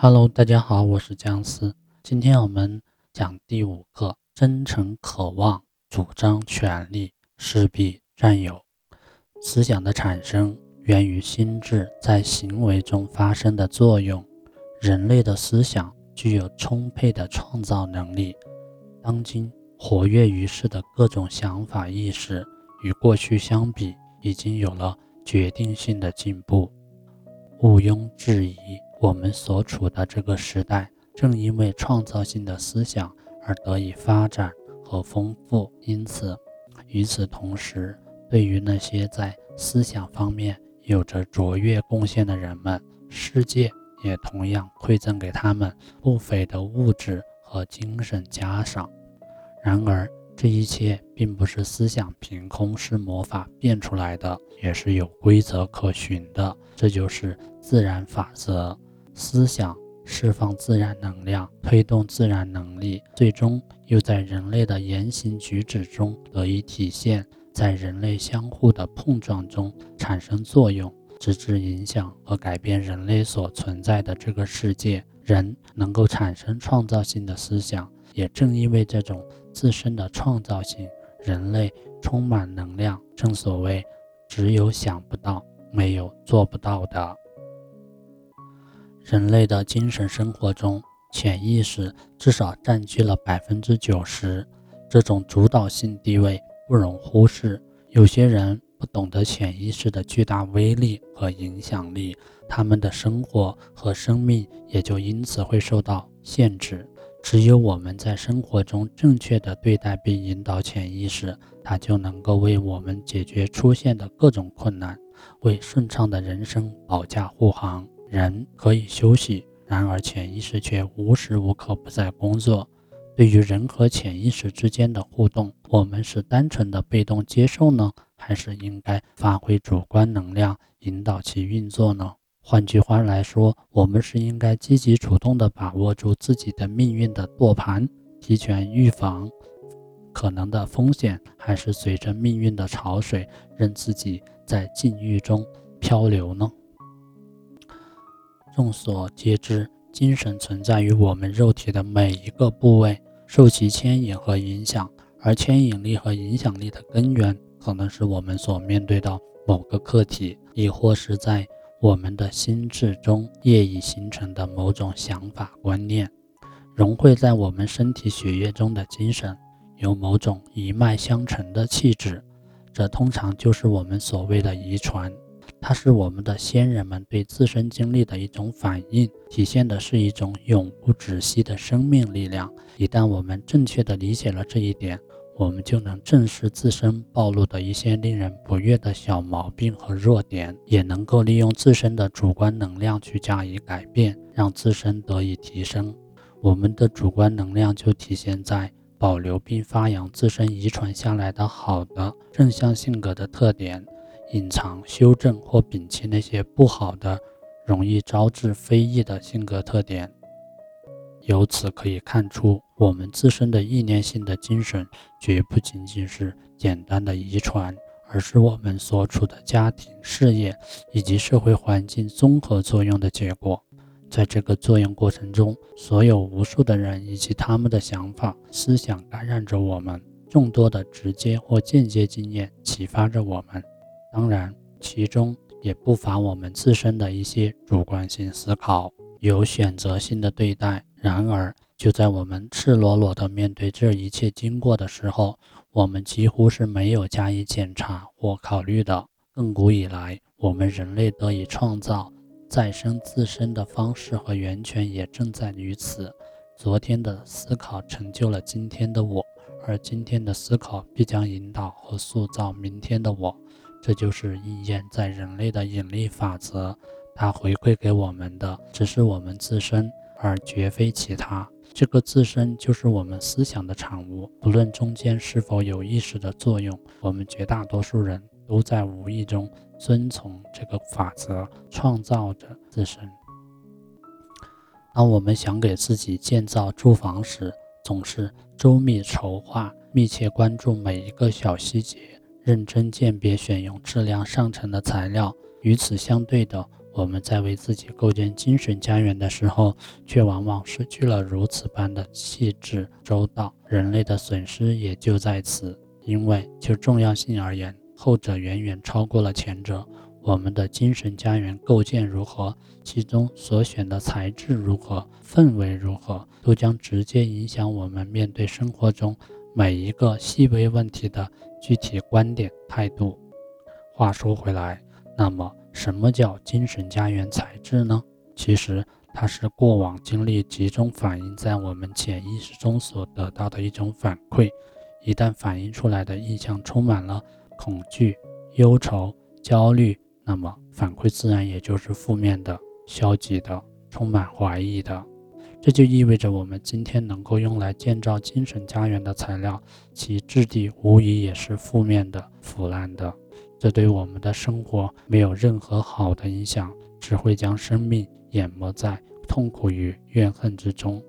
Hello，大家好，我是姜思。今天我们讲第五课：真诚渴望，主张权利，势必占有。思想的产生源于心智在行为中发生的作用。人类的思想具有充沛的创造能力。当今活跃于世的各种想法意识，与过去相比，已经有了决定性的进步。毋庸置疑。我们所处的这个时代，正因为创造性的思想而得以发展和丰富。因此，与此同时，对于那些在思想方面有着卓越贡献的人们，世界也同样馈赠给他们不菲的物质和精神嘉赏。然而，这一切并不是思想凭空是魔法变出来的，也是有规则可循的。这就是自然法则。思想释放自然能量，推动自然能力，最终又在人类的言行举止中得以体现，在人类相互的碰撞中产生作用，直至影响和改变人类所存在的这个世界。人能够产生创造性的思想，也正因为这种自身的创造性，人类充满能量。正所谓，只有想不到，没有做不到的。人类的精神生活中，潜意识至少占据了百分之九十，这种主导性地位不容忽视。有些人不懂得潜意识的巨大威力和影响力，他们的生活和生命也就因此会受到限制。只有我们在生活中正确的对待并引导潜意识，它就能够为我们解决出现的各种困难，为顺畅的人生保驾护航。人可以休息，然而潜意识却无时无刻不在工作。对于人和潜意识之间的互动，我们是单纯的被动接受呢，还是应该发挥主观能量引导其运作呢？换句话来说，我们是应该积极主动地把握住自己的命运的舵盘，提前预防可能的风险，还是随着命运的潮水，任自己在境遇中漂流呢？众所皆知，精神存在于我们肉体的每一个部位，受其牵引和影响。而牵引力和影响力的根源，可能是我们所面对的某个课题，亦或是在我们的心智中业已形成的某种想法观念。融汇在我们身体血液中的精神，有某种一脉相承的气质，这通常就是我们所谓的遗传。它是我们的先人们对自身经历的一种反应，体现的是一种永不止息的生命力量。一旦我们正确的理解了这一点，我们就能正视自身暴露的一些令人不悦的小毛病和弱点，也能够利用自身的主观能量去加以改变，让自身得以提升。我们的主观能量就体现在保留并发扬自身遗传下来的好的正向性格的特点。隐藏、修正或摒弃那些不好的、容易招致非议的性格特点。由此可以看出，我们自身的意念性的精神绝不仅仅是简单的遗传，而是我们所处的家庭、事业以及社会环境综合作用的结果。在这个作用过程中，所有无数的人以及他们的想法、思想感染着我们，众多的直接或间接经验启发着我们。当然，其中也不乏我们自身的一些主观性思考，有选择性的对待。然而，就在我们赤裸裸地面对这一切经过的时候，我们几乎是没有加以检查或考虑的。亘古以来，我们人类得以创造再生自身的方式和源泉也正在于此。昨天的思考成就了今天的我，而今天的思考必将引导和塑造明天的我。这就是应验在人类的引力法则，它回馈给我们的只是我们自身，而绝非其他。这个自身就是我们思想的产物，不论中间是否有意识的作用，我们绝大多数人都在无意中遵从这个法则，创造着自身。当我们想给自己建造住房时，总是周密筹划，密切关注每一个小细节。认真鉴别选用质量上乘的材料。与此相对的，我们在为自己构建精神家园的时候，却往往失去了如此般的细致周到。人类的损失也就在此，因为就重要性而言，后者远远超过了前者。我们的精神家园构建如何，其中所选的材质如何，氛围如何，都将直接影响我们面对生活中每一个细微问题的具体观点态度。话说回来，那么什么叫精神家园材质呢？其实它是过往经历集中反映在我们潜意识中所得到的一种反馈。一旦反映出来的印象充满了恐惧、忧愁、焦虑。那么反馈自然也就是负面的、消极的、充满怀疑的，这就意味着我们今天能够用来建造精神家园的材料，其质地无疑也是负面的、腐烂的。这对我们的生活没有任何好的影响，只会将生命淹没在痛苦与怨恨之中。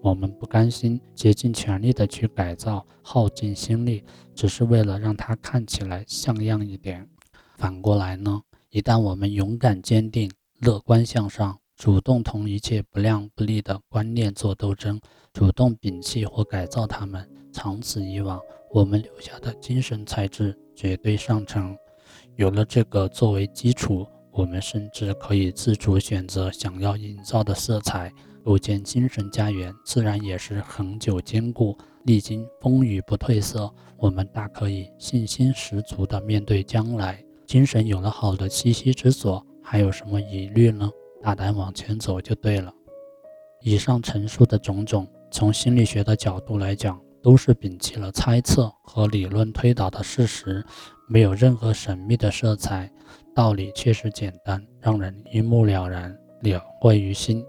我们不甘心，竭尽全力的去改造，耗尽心力，只是为了让它看起来像样一点。反过来呢？一旦我们勇敢、坚定、乐观向上，主动同一切不良不利的观念做斗争，主动摒弃或改造它们，长此以往，我们留下的精神材质绝对上乘。有了这个作为基础，我们甚至可以自主选择想要营造的色彩，构建精神家园，自然也是恒久坚固，历经风雨不褪色。我们大可以信心十足地面对将来。精神有了好的栖息之所，还有什么疑虑呢？大胆往前走就对了。以上陈述的种种，从心理学的角度来讲，都是摒弃了猜测和理论推导的事实，没有任何神秘的色彩，道理确实简单，让人一目了然，了会于心。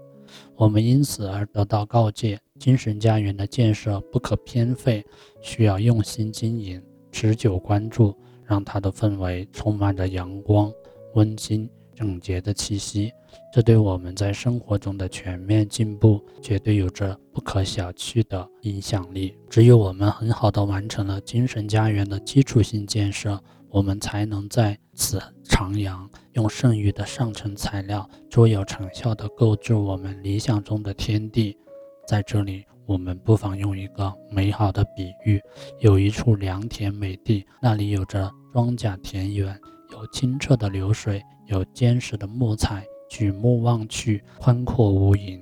我们因此而得到告诫：精神家园的建设不可偏废，需要用心经营，持久关注。让它的氛围充满着阳光、温馨、整洁的气息，这对我们在生活中的全面进步绝对有着不可小觑的影响力。只有我们很好的完成了精神家园的基础性建设，我们才能在此徜徉，用剩余的上层材料，卓有成效地构筑我们理想中的天地。在这里。我们不妨用一个美好的比喻：有一处良田美地，那里有着庄稼田园，有清澈的流水，有坚实的木材，举目望去，宽阔无垠。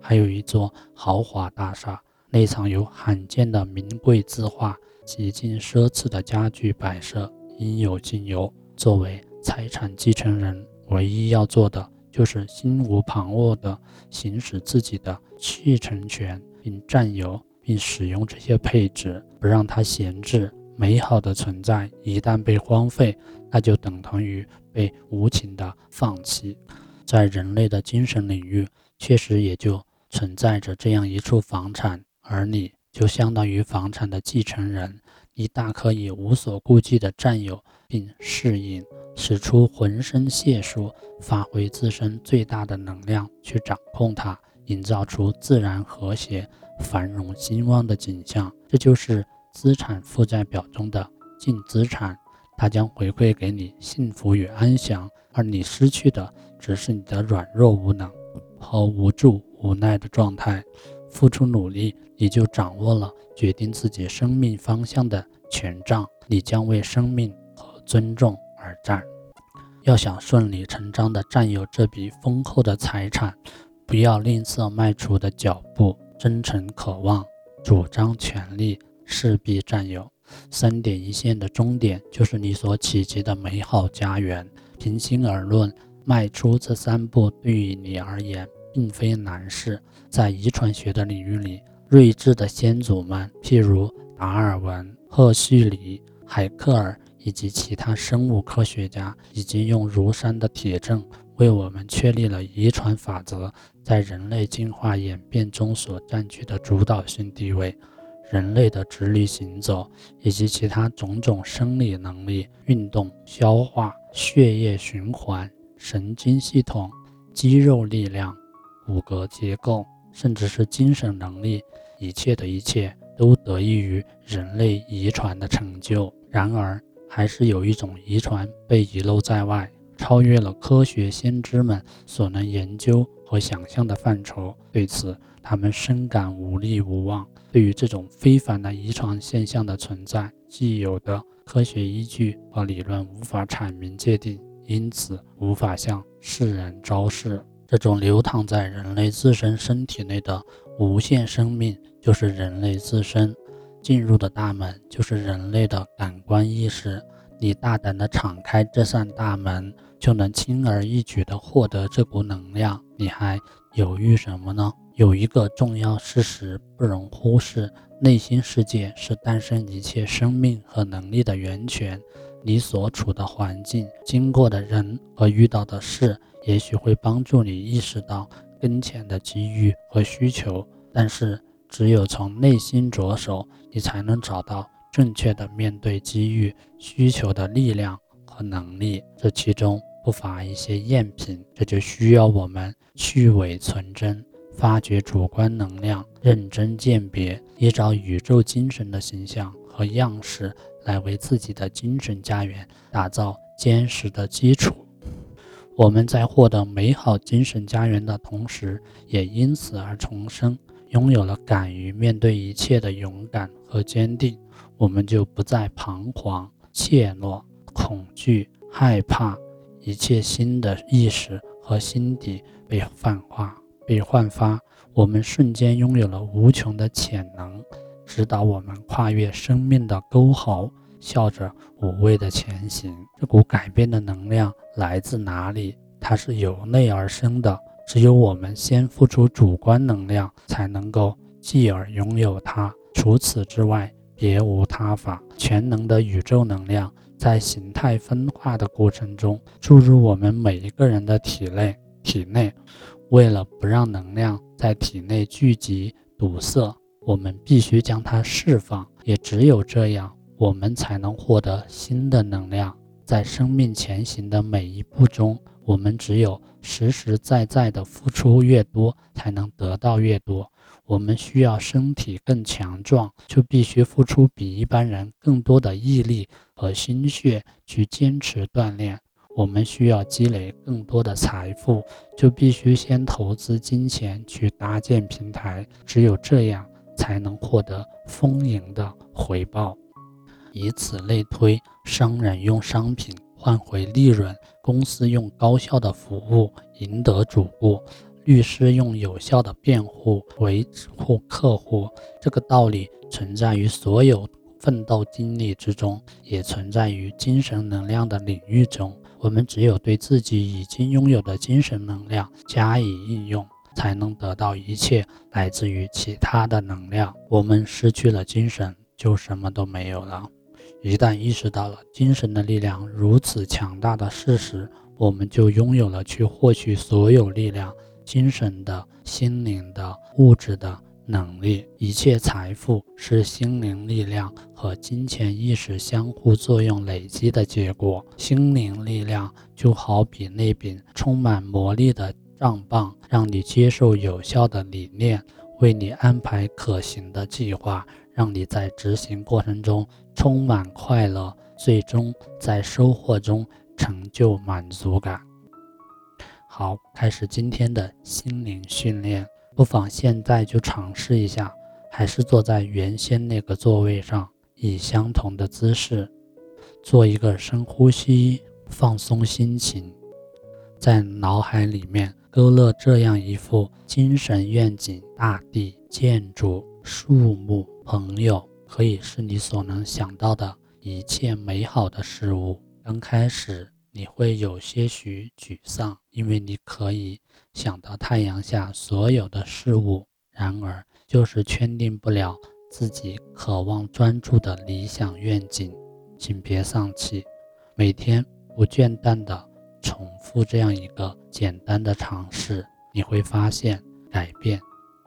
还有一座豪华大厦，内藏有罕见的名贵字画，极尽奢侈的家具摆设，应有尽有。作为财产继承人，唯一要做的。就是心无旁骛地行使自己的继承权，并占有并使用这些配置，不让它闲置。美好的存在一旦被荒废，那就等同于被无情的放弃。在人类的精神领域，确实也就存在着这样一处房产，而你就相当于房产的继承人，你大可以无所顾忌地占有并适应。使出浑身解数，发挥自身最大的能量去掌控它，营造出自然和谐、繁荣兴旺的景象。这就是资产负债表中的净资产，它将回馈给你幸福与安详，而你失去的只是你的软弱无能和无助无奈的状态。付出努力，你就掌握了决定自己生命方向的权杖，你将为生命和尊重。而战，要想顺理成章地占有这笔丰厚的财产，不要吝啬迈出的脚步，真诚渴望，主张权利，势必占有。三点一线的终点，就是你所企及的美好家园。平心而论，迈出这三步对于你而言，并非难事。在遗传学的领域里，睿智的先祖们，譬如达尔文、赫胥黎、海克尔。以及其他生物科学家已经用如山的铁证为我们确立了遗传法则在人类进化演变中所占据的主导性地位。人类的直立行走以及其他种种生理能力、运动、消化、血液循环、神经系统、肌肉力量、骨骼结构，甚至是精神能力，一切的一切都得益于人类遗传的成就。然而，还是有一种遗传被遗漏在外，超越了科学先知们所能研究和想象的范畴。对此，他们深感无力无望。对于这种非凡的遗传现象的存在，既有的科学依据和理论无法阐明界定，因此无法向世人昭示。这种流淌在人类自身身体内的无限生命，就是人类自身进入的大门，就是人类的感官意识。你大胆地敞开这扇大门，就能轻而易举地获得这股能量。你还犹豫什么呢？有一个重要事实不容忽视：内心世界是诞生一切生命和能力的源泉。你所处的环境、经过的人和遇到的事，也许会帮助你意识到跟前的机遇和需求。但是，只有从内心着手，你才能找到。正确的面对机遇需求的力量和能力，这其中不乏一些赝品，这就需要我们去伪存真，发掘主观能量，认真鉴别，依照宇宙精神的形象和样式来为自己的精神家园打造坚实的基础。我们在获得美好精神家园的同时，也因此而重生，拥有了敢于面对一切的勇敢和坚定。我们就不再彷徨、怯懦、恐惧、害怕，一切新的意识和心底被泛化、被焕发，我们瞬间拥有了无穷的潜能，指导我们跨越生命的沟壑，笑着无畏的前行。这股改变的能量来自哪里？它是由内而生的，只有我们先付出主观能量，才能够继而拥有它。除此之外，别无他法，全能的宇宙能量在形态分化的过程中注入我们每一个人的体内。体内，为了不让能量在体内聚集堵塞，我们必须将它释放。也只有这样，我们才能获得新的能量。在生命前行的每一步中，我们只有实实在在的付出越多，才能得到越多。我们需要身体更强壮，就必须付出比一般人更多的毅力和心血去坚持锻炼。我们需要积累更多的财富，就必须先投资金钱去搭建平台。只有这样，才能获得丰盈的回报。以此类推，商人用商品换回利润，公司用高效的服务赢得主顾。律师用有效的辩护维护客户，这个道理存在于所有奋斗经历之中，也存在于精神能量的领域中。我们只有对自己已经拥有的精神能量加以应用，才能得到一切来自于其他的能量。我们失去了精神，就什么都没有了。一旦意识到了精神的力量如此强大的事实，我们就拥有了去获取所有力量。精神的、心灵的、物质的能力，一切财富是心灵力量和金钱意识相互作用累积的结果。心灵力量就好比那柄充满魔力的杖棒，让你接受有效的理念，为你安排可行的计划，让你在执行过程中充满快乐，最终在收获中成就满足感。好，开始今天的心灵训练，不妨现在就尝试一下，还是坐在原先那个座位上，以相同的姿势，做一个深呼吸，放松心情，在脑海里面勾勒这样一幅精神愿景：大地、建筑、树木、朋友，可以是你所能想到的一切美好的事物。刚开始。你会有些许沮丧，因为你可以想到太阳下所有的事物，然而就是确定不了自己渴望专注的理想愿景。请别丧气，每天不倦怠地重复这样一个简单的尝试，你会发现改变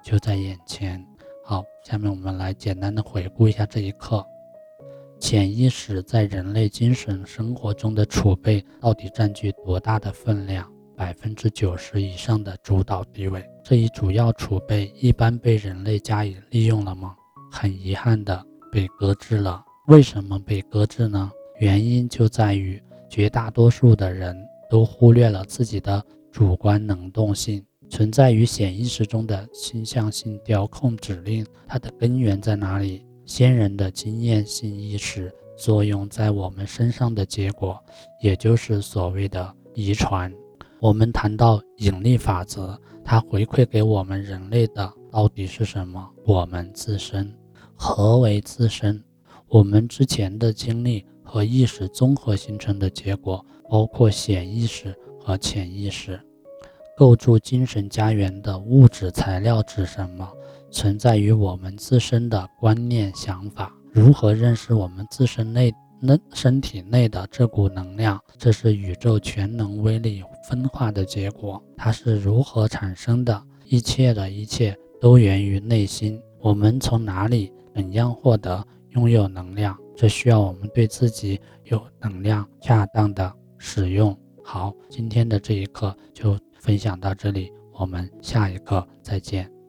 就在眼前。好，下面我们来简单的回顾一下这一课。潜意识在人类精神生活中的储备到底占据多大的分量？百分之九十以上的主导地位。这一主要储备一般被人类加以利用了吗？很遗憾的被搁置了。为什么被搁置呢？原因就在于绝大多数的人都忽略了自己的主观能动性。存在于潜意识中的倾向性调控指令，它的根源在哪里？先人的经验性意识作用在我们身上的结果，也就是所谓的遗传。我们谈到引力法则，它回馈给我们人类的到底是什么？我们自身。何为自身？我们之前的经历和意识综合形成的结果，包括显意识和潜意识。构筑精神家园的物质材料指什么？存在于我们自身的观念、想法。如何认识我们自身内那身体内的这股能量？这是宇宙全能威力分化的结果。它是如何产生的？一切的一切都源于内心。我们从哪里、怎样获得拥有能量？这需要我们对自己有能量恰当的使用。好，今天的这一课就。分享到这里，我们下一课再见。